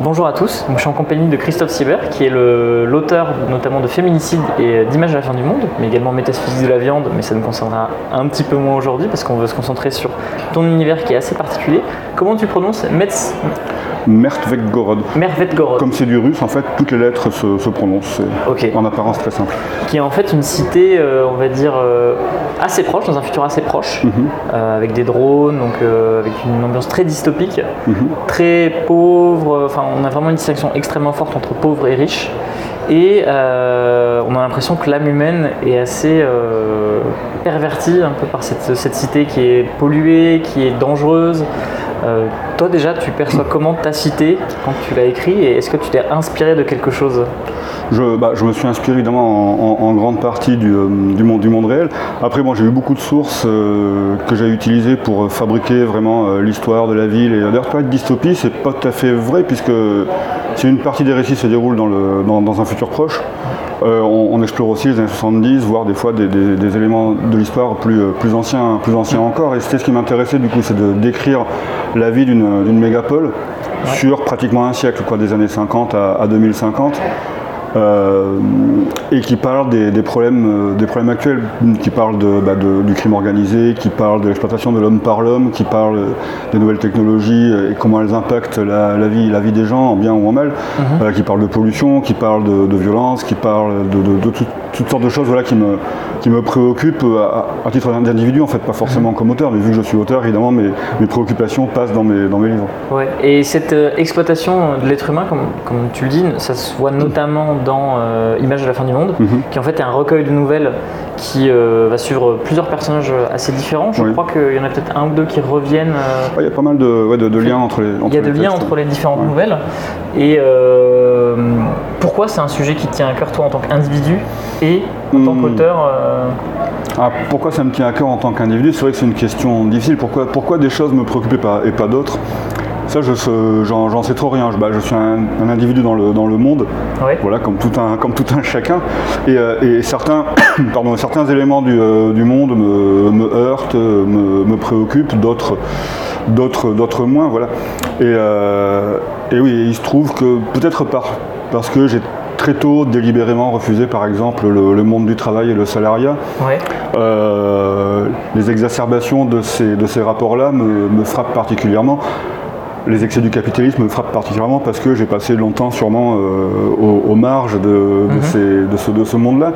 Bonjour à tous, je suis en compagnie de Christophe Sieber, qui est l'auteur notamment de Féminicide et d'Images à la fin du monde, mais également Métaphysique de la viande, mais ça nous concernera un petit peu moins aujourd'hui parce qu'on veut se concentrer sur ton univers qui est assez particulier. Comment tu prononces Metz Mertveggorod. Mertveggorod. Comme c'est du russe, en fait, toutes les lettres se, prononcent. C'est en apparence très simple. Qui est en fait une cité, euh, on va dire, euh, assez proche, dans un futur assez proche, mhm. euh, avec des drones, donc avec une ambiance très dystopique, mhm. très pauvre. Enfin, on a vraiment une distinction extrêmement forte entre pauvre et riche. Et on a l'impression que l'âme humaine est assez pervertie un peu par cette, cette, cité qui est polluée, qui est dangereuse. Euh, toi déjà, tu perçois comment ta cité quand tu l'as écrit et est-ce que tu t'es inspiré de quelque chose je, bah, me suis inspiré évidemment en, grande partie du, euh, du, monde, réel. Après, moi, j'ai eu beaucoup de sources euh, que j'ai utilisées pour fabriquer vraiment l'histoire de la ville. Et d'ailleurs, pas être dystopie, c'est pas tout à fait vrai puisque si une partie des récits se déroule dans, le, dans un futur proche, euh, on, explore aussi les années 70, voire des fois des, éléments de l'histoire plus, euh, plus, anciens, plus anciens encore. Et c'était ce qui m'intéressait du coup, c'est de décrire la vie d'une mégapole sur pratiquement un siècle, quoi, des années 50 à 2050. Euh, et qui parle des, problèmes, euh, des problèmes actuels, qui parle bah, de, du crime organisé, qui parle de l'exploitation de l'homme par l'homme, qui parle des nouvelles technologies et comment elles impactent la, vie, la vie des gens en bien ou en mal, mhm. qui parle de pollution, qui parle de, violence, qui parle de, toutes sortes de choses voilà, qui, me, qui me préoccupent à, titre d'individu, en fait, pas forcément mhm. comme auteur, mais vu que je suis auteur, évidemment, mes, mes préoccupations passent dans mes, dans mes livres. Ouais. Et cette euh, exploitation de l'être humain, comme, comme tu le dis, ça se voit notamment dans euh, Images de la fin du monde, mhm. qui en fait est un recueil de nouvelles qui euh, va suivre plusieurs personnages assez différents. Je crois qu'il y en a peut-être un ou deux qui reviennent. Euh, il y a pas mal de, liens entre les. il y a de liens entre les différentes nouvelles. Et pourquoi c'est un sujet qui tient à cœur toi en tant qu'individu et en tant hmm. qu'auteur ah, pourquoi ça me tient à cœur en tant qu'individu? C'est vrai que c'est une question difficile. Pourquoi, pourquoi des choses me préoccupaient pas, et pas d'autres? Ça, j'en sais trop rien. Je, bah, je suis un, individu dans le, dans le monde, voilà, comme tout un, comme tout un chacun. Et, euh, certains, pardon, certains éléments du, euh, du monde me, me, heurtent, me, me préoccupent, d'autres d'autres moins voilà. Et, euh, et, oui il se trouve que peut-être par, parce que j'ai très tôt délibérément refusé par exemple le, monde du travail et le salariat les exacerbations de ces, de ces rapports là me, me frappent particulièrement les excès du capitalisme me frappent particulièrement parce que j'ai passé longtemps sûrement euh, aux, marges de, mhm. de, ce, monde-là.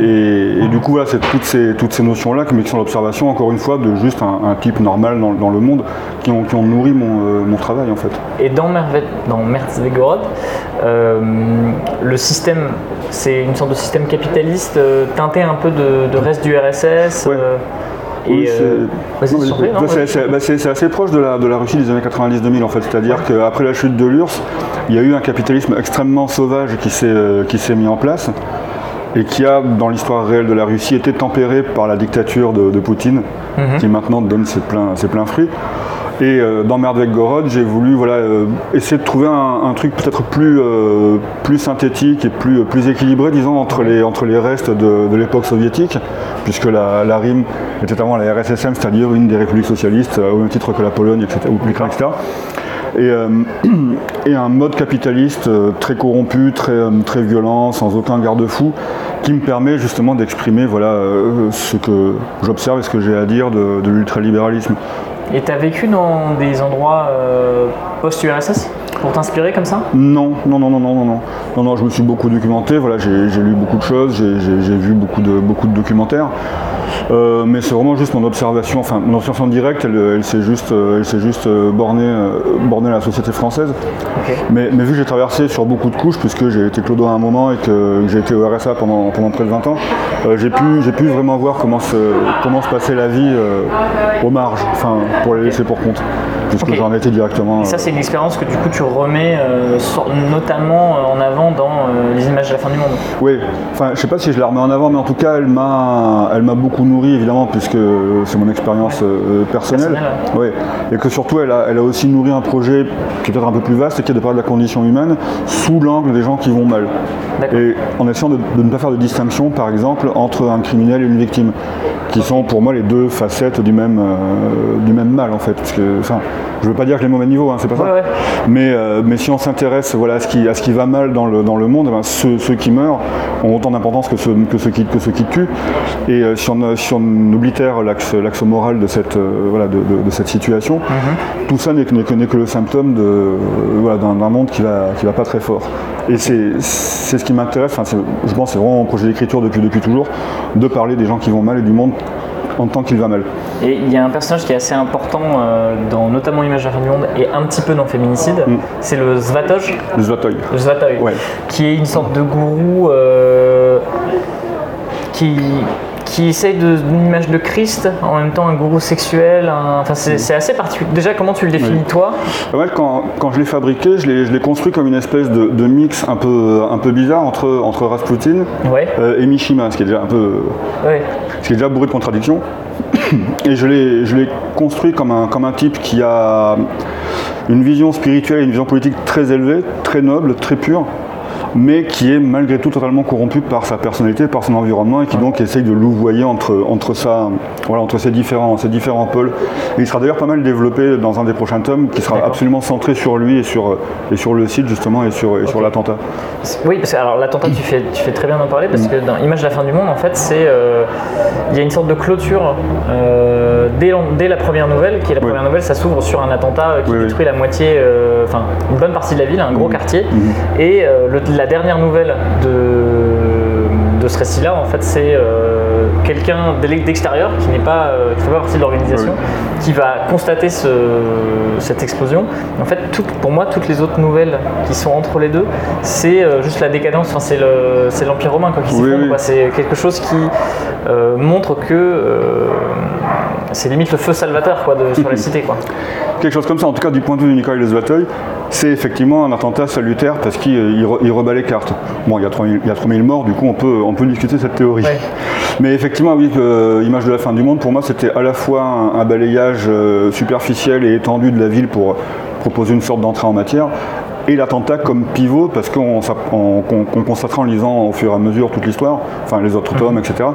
Et, du coup, c'est toutes ces, toutes ces notions-là qui sont l'observation, encore une fois, de juste un, type normal dans, le monde qui ont, qui ont nourri euh, mon, travail en fait. Et dans, Mervet, dans euh, le système, c'est une sorte de système capitaliste teinté un peu de, reste du RSS c'est assez proche de la, de la Russie des années 90-2000 en fait. C'est-à-dire qu'après la chute de l'URSS, il y a eu un capitalisme extrêmement sauvage qui s'est euh, mis en place et qui a, dans l'histoire réelle de la Russie, été tempéré par la dictature de, Poutine, mhm. qui maintenant donne ses pleins, ses pleins fruits. Et euh, dans Merdvek-Gorod, j'ai voulu voilà, euh, essayer de trouver un, truc peut-être plus, euh, plus synthétique et plus, plus équilibré, disons, entre les, entre les restes de, l'époque soviétique, puisque la, la, RIM était avant la RSSM, c'est-à-dire une des républiques socialistes, au même titre que la Pologne, etc., ou l'Ukraine, etc. Et, et, un mode capitaliste très corrompu, très, très violent, sans aucun garde-fou, qui me permet justement d'exprimer voilà, ce que j'observe et ce que j'ai à dire de, de l'ultralibéralisme. Et tu as vécu dans des endroits euh, post-URSS pour t'inspirer comme ça? Non, non, non, non, non, non, non, non, je me suis beaucoup documenté, voilà, j'ai lu beaucoup de choses, j'ai vu beaucoup de, beaucoup de documentaires. Euh, mais c'est vraiment juste mon observation, enfin mon observation directe, elle, s'est juste, euh, elle juste euh, bornée, à la société française. Mais, vu que j'ai traversé sur beaucoup de couches, puisque j'ai été clodo à un moment et que j'ai été au RSA pendant, pendant près de 20 ans, j'ai pu, pu vraiment voir comment se, comment se passait la vie aux marges, enfin pour les laisser pour compte puisque j'en étais directement. Et ça, c'est une expérience que du coup tu remets notamment en avant dans les images de la fin du monde. Oui, enfin, je sais pas si je la remets en avant, mais en tout cas, elle m'a, elle m'a beaucoup nourri évidemment puisque c'est mon expérience euh, personnelle. Et que surtout elle a, elle a, aussi nourri un projet qui est peut-être un peu plus vaste qui est de parler de la condition humaine sous l'angle des gens qui vont mal. Et en essayant de, ne pas faire de distinction par exemple entre un criminel et une victime. qui sont pour moi les deux facettes du même, du même mal en fait. Parce que, enfin, je veux pas dire que les mauvais niveaux, hein, c'est pas ça. Mais, mais si on s'intéresse voilà, à, ce qui, à ce qui va mal dans le, dans le monde, eh ben, ceux, qui meurent ont autant d'importance que ceux, que, ceux qui, que ceux qui tuent. Et si, on, si on oblitère l'axe moral de cette, voilà, de, de, cette situation, mhm. tout ça n'est que, que, le symptôme d'un monde qui va, qui va pas très fort. Et c'est ce qui m'intéresse, enfin, je pense que c'est vraiment mon projet d'écriture depuis, depuis toujours, de parler des gens qui vont mal et du monde en tant qu'il va mal. Et il y a un personnage qui est assez important euh, dans notamment fin du monde et un petit peu dans Féminicide, mm. c'est le Svatoj. Le Svatoj. Le Svatoj, qui est une sorte de gourou euh, qui qui essaye d'une image de Christ, en même temps un gourou sexuel. Enfin, c'est assez particulier. Déjà, comment tu le définis toi? Quand, quand, je l'ai fabriqué, je l'ai construit comme une espèce de, mix un peu, un peu bizarre entre, entre Rasputin euh, et Mishima, ce qui est déjà un peu. Ce qui est déjà bourré de contradictions. Et je l'ai construit comme un, comme un type qui a une vision spirituelle et une vision politique très élevée, très noble, très pure mais qui est malgré tout totalement corrompu par sa personnalité, par son environnement, et qui donc essaye de louvoyer entre, entre, ça, voilà, entre ces, différents, ces différents pôles. il sera d'ailleurs pas mal développé dans un des prochains tomes, qui sera absolument centré sur lui et sur, et sur le site justement, et sur, et sur l'attentat. Oui, parce que alors l'attentat, tu fais, tu fais très bien d'en parler, parce mm. que dans Image de la fin du monde, en fait, c'est euh, il y a une sorte de clôture euh, dès, dès, la première nouvelle, qui est la première nouvelle, ça s'ouvre sur un attentat qui détruit la moitié, euh, enfin une bonne partie de la ville, un gros mm. quartier, mm. et le, la dernière nouvelle de, de ce récit-là, en fait, c'est euh, quelqu'un d'extérieur qui n'est pas, euh, fait pas partie de l'organisation, qui va constater cette explosion. En fait, pour moi, toutes les autres nouvelles qui sont entre les deux, c'est euh, juste la décadence. Enfin, c'est l'empire romain quoi, qui s'effondre. C'est quelque chose qui montre que c'est limite le feu salvateur quoi, de, sur la cité. Quoi. Quelque chose comme ça, en tout cas du point de vue de Nicolas Lesvateuil, c'est effectivement un attentat salutaire parce qu'il il, rebat les cartes. Bon, il y, a 3000, il y a 3000 morts, du coup on peut, on peut discuter cette théorie. Mais effectivement, oui, euh, Image de la fin du monde, pour moi c'était à la fois un, balayage euh, superficiel et étendu de la ville pour proposer une sorte d'entrée en matière, et l'attentat comme pivot, parce qu'on constatera en lisant au fur et à mesure toute l'histoire, enfin les autres tomes, etc.,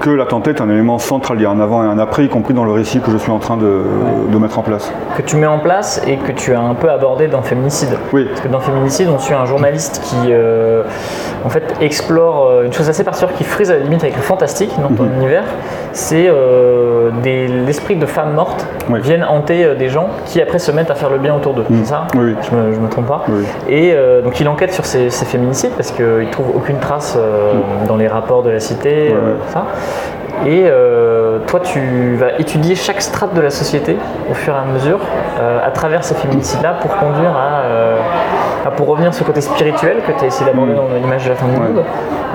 que l'attentat est un élément central. Il y a un avant et un après, y compris dans le récit que je suis en train de, mettre en place. Que tu mets en place et que tu as un peu abordé dans Féminicide. Oui. Parce que dans Féminicide, on suit un journaliste qui euh, en fait explore euh, une chose assez particulière qui frise à la limite avec le fantastique dans ton mhm. univers. C'est euh, l'esprit de femmes mortes viennent hanter des gens qui après se mettent à faire le bien autour d'eux. Mhm. C'est ça oui. Je me, je me trompe pas et euh, donc il enquête sur ces, féminicides parce qu'il trouve aucune trace euh, dans les rapports de la cité, euh, ça. Et toi, tu vas étudier chaque strate de la société au fur et à mesure à travers ces féminicides-là pour conduire à, pour revenir sur ce côté spirituel que tu as essayé d'aborder mm. dans l'image de la fin du monde.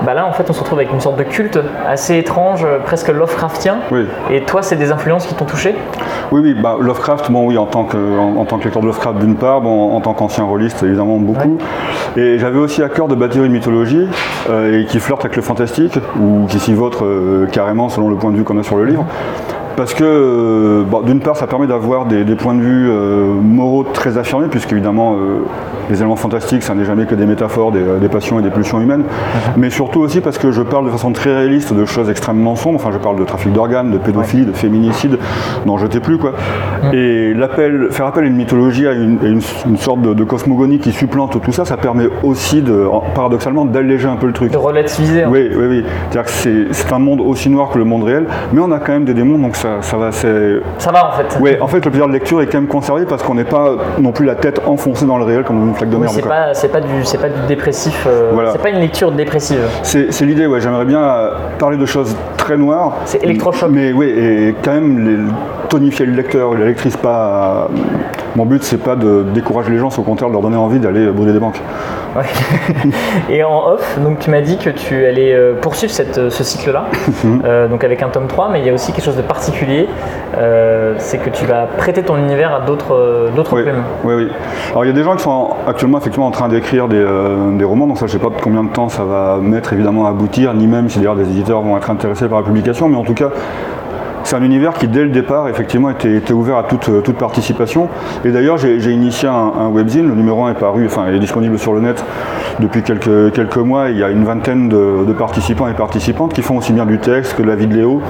Bah là, en fait, on se retrouve avec une sorte de culte assez étrange, presque Lovecraftien. Et toi, c'est des influences qui t'ont touché? Oui, oui, bah, Lovecraft, bon, oui, en tant que, en, tant que lecteur de Lovecraft d'une part, bon, en tant qu'ancien rôliste, évidemment, beaucoup. Et j'avais aussi à cœur de bâtir une mythologie euh, et qui flirte avec le fantastique, ou qui s'y vautre euh, carrément selon le point de vue qu'on a sur le livre parce que euh, d'une part ça permet d'avoir des, points de vue moraux très affirmés, puisqu'évidemment les éléments fantastiques, ça n'est jamais que des métaphores, des, euh, passions et des pulsions humaines, mhm. mais surtout aussi parce que je parle de façon très réaliste de choses extrêmement sombres, enfin je parle de trafic d'organes, de pédophilie, de féminicide, n'en jetez plus quoi. Mhm. Et l'appel, faire appel à une mythologie, à une, sorte de, cosmogonie qui supplante tout ça, ça permet aussi de, paradoxalement d'alléger un peu le truc. De relativiser. Oui, oui, oui. C'est-à-dire que c'est un monde aussi noir que le monde réel, mais on a quand même des démons, donc ça, ça va. Ça va en fait. Oui, en fait le plaisir de lecture est quand même conservé parce qu'on n'est pas non plus la tête enfoncée dans le réel comme une c'est pas, c'est pas, du, c'est pas du dépressif. Euh, c'est pas une lecture dépressive. C'est, l'idée, ouais. J'aimerais bien euh, parler de choses très noires. C'est électrochoc. Mais oui, et quand même les, tonifier le lecteur, la lectrice. Pas, mon but, c'est pas de décourager les gens, c'est au contraire de leur donner envie d'aller brûler des banques. et en off, donc tu m'as dit que tu allais euh, poursuivre cette, ce cycle-là, donc avec un tome 3, mais il y a aussi quelque chose de particulier, c'est que tu vas prêter ton univers à d'autres, d'autres oui, Oui, oui. Alors il y a des gens qui sont actuellement effectivement en train d'écrire des, euh, des, romans, donc ça je sais pas combien de temps ça va mettre évidemment à aboutir, ni même si d'ailleurs des éditeurs vont être intéressés par la publication, mais en tout cas c'est un univers qui dès le départ effectivement était, ouvert à toute, toute participation. Et d'ailleurs j'ai initié un, webzine, le numéro 1 est paru, enfin est disponible sur le net depuis quelques, quelques mois. Il y a une vingtaine de, de participants et participantes qui font aussi bien du texte que de la vidéo,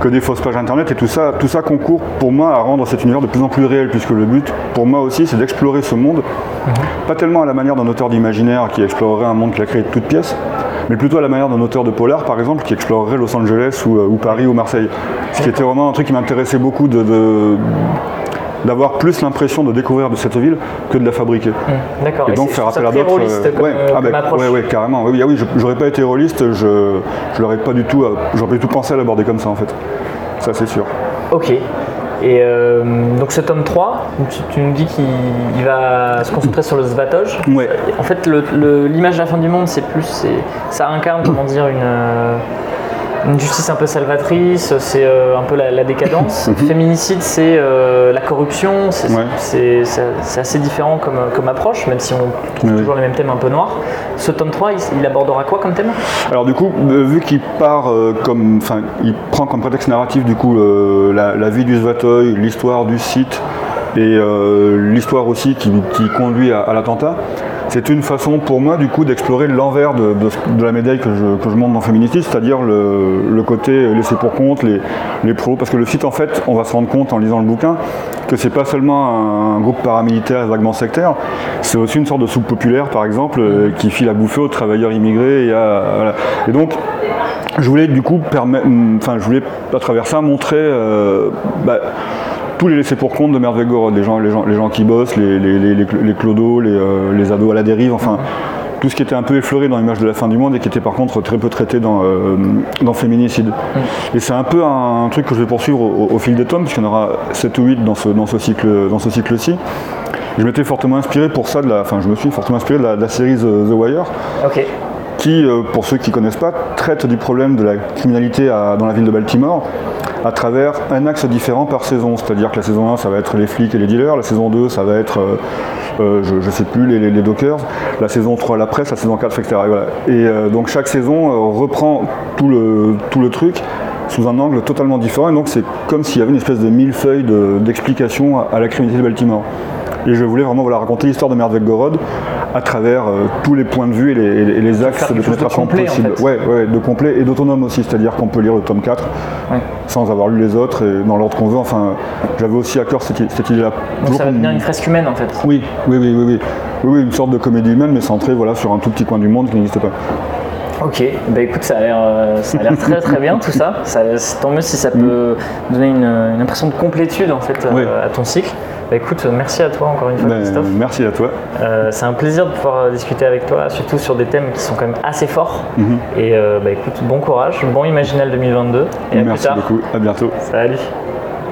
que des fausses pages internet et tout ça, tout ça concourt pour moi à rendre cet univers de plus en plus réel, puisque le but pour moi aussi c'est d'explorer ce monde, mhm. pas tellement à la manière d'un auteur d'imaginaire qui explorerait un monde qu'il a créé de toutes pièces, mais plutôt à la manière d'un auteur de polar par exemple qui explorerait Los Angeles ou, euh, Paris ou Marseille. Ce qui était vraiment un truc qui m'intéressait beaucoup de, d'avoir plus l'impression de découvrir de cette ville que de la fabriquer. Mmh, d'accord. Et, donc faire appel à d'autres. Euh, ouais, ah ben, ouais, carrément. Oui, oui, j'aurais pas été rôliste, je, je l'aurais pas du tout, j'aurais pas du tout pensé à l'aborder comme ça en fait. Ça c'est sûr. Ok. Et euh, donc ce tome 3, tu, nous dis qu'il va se concentrer sur le Svatoj. Ouais. En fait, l'image de la fin du monde, c'est plus, ça incarne, comment dire, une, euh, une justice un peu salvatrice, c'est euh, un peu la, décadence. Féminicide, c'est euh, la corruption, c'est assez différent comme, comme, approche, même si on trouve toujours les mêmes thèmes un peu noirs. Ce tome 3, il, abordera quoi comme thème? Alors du coup, euh, vu qu'il part comme, enfin, il prend comme prétexte narratif du coup la, vie du Svatoy, l'histoire du site et l'histoire aussi qui, conduit à l'attentat, c'est une façon pour moi du coup d'explorer l'envers de, la médaille que je, montre dans Féminicide, c'est-à-dire le, côté laissé pour compte, les, les pros, parce que le site en fait, on va se rendre compte en lisant le bouquin que c'est pas seulement un, groupe paramilitaire vaguement sectaire, c'est aussi une sorte de soupe populaire par exemple euh, qui file à bouffer aux travailleurs immigrés et, et donc je voulais du coup permettre, enfin je voulais à travers ça montrer euh, bah, tous les laissés pour compte de Merdvegorod, les gens, les, gens, les gens qui bossent, les, les, les, les clodos, euh, les, ados à la dérive, enfin tout ce qui était un peu effleuré dans l'image de la fin du monde et qui était par contre très peu traité dans, euh, dans Féminicide. Mm. Et c'est un peu un, truc que je vais poursuivre au, fil des tomes, puisqu'il y en aura 7 ou 8 dans ce, dans ce cycle dans ce cycle-ci. Je m'étais fortement inspiré pour ça, de la, enfin je me suis fortement inspiré de la, série The, Wire. qui, euh, pour ceux qui ne connaissent pas, traite du problème de la criminalité dans la ville de Baltimore à travers un axe différent par saison. C'est-à-dire que la saison 1, ça va être les flics et les dealers, la saison 2, ça va être, euh, euh, je ne sais plus, les, dockers, la saison 3, la presse, la saison 4, etc. Et, euh, donc chaque saison reprend tout le, tout le truc sous un angle totalement différent. Et donc c'est comme s'il y avait une espèce de millefeuille d'explication à, la criminalité de Baltimore. Et je voulais vraiment voilà, raconter l'histoire de Merdvek-Gorod à travers euh, tous les points de vue et les, axes de pénétration possibles. Ouais, ouais, de complet et d'autonome aussi, c'est-à-dire qu'on peut lire le tome 4 sans avoir lu les autres et dans l'ordre qu'on veut. Enfin, j'avais aussi à cœur cette, idée-là. Donc ça va devenir une fresque humaine en fait. Oui, oui, oui, oui, oui. Oui, une sorte de comédie humaine, mais centrée voilà, sur un tout petit coin du monde qui n'existe pas. Ok, bah écoute, ça a l'air, euh, très très bien tout ça. ça. Tant mieux si ça peut mm. donner une, impression de complétude en fait euh, à ton cycle. Bah, écoute, merci à toi encore une fois, ben, Christophe. Merci à toi. Euh, c'est un plaisir de pouvoir euh, discuter avec toi, surtout sur des thèmes qui sont quand même assez forts. Mhm. Et euh, bah, écoute, bon courage, bon Imaginal 2022. Et merci beaucoup, à bientôt. Salut.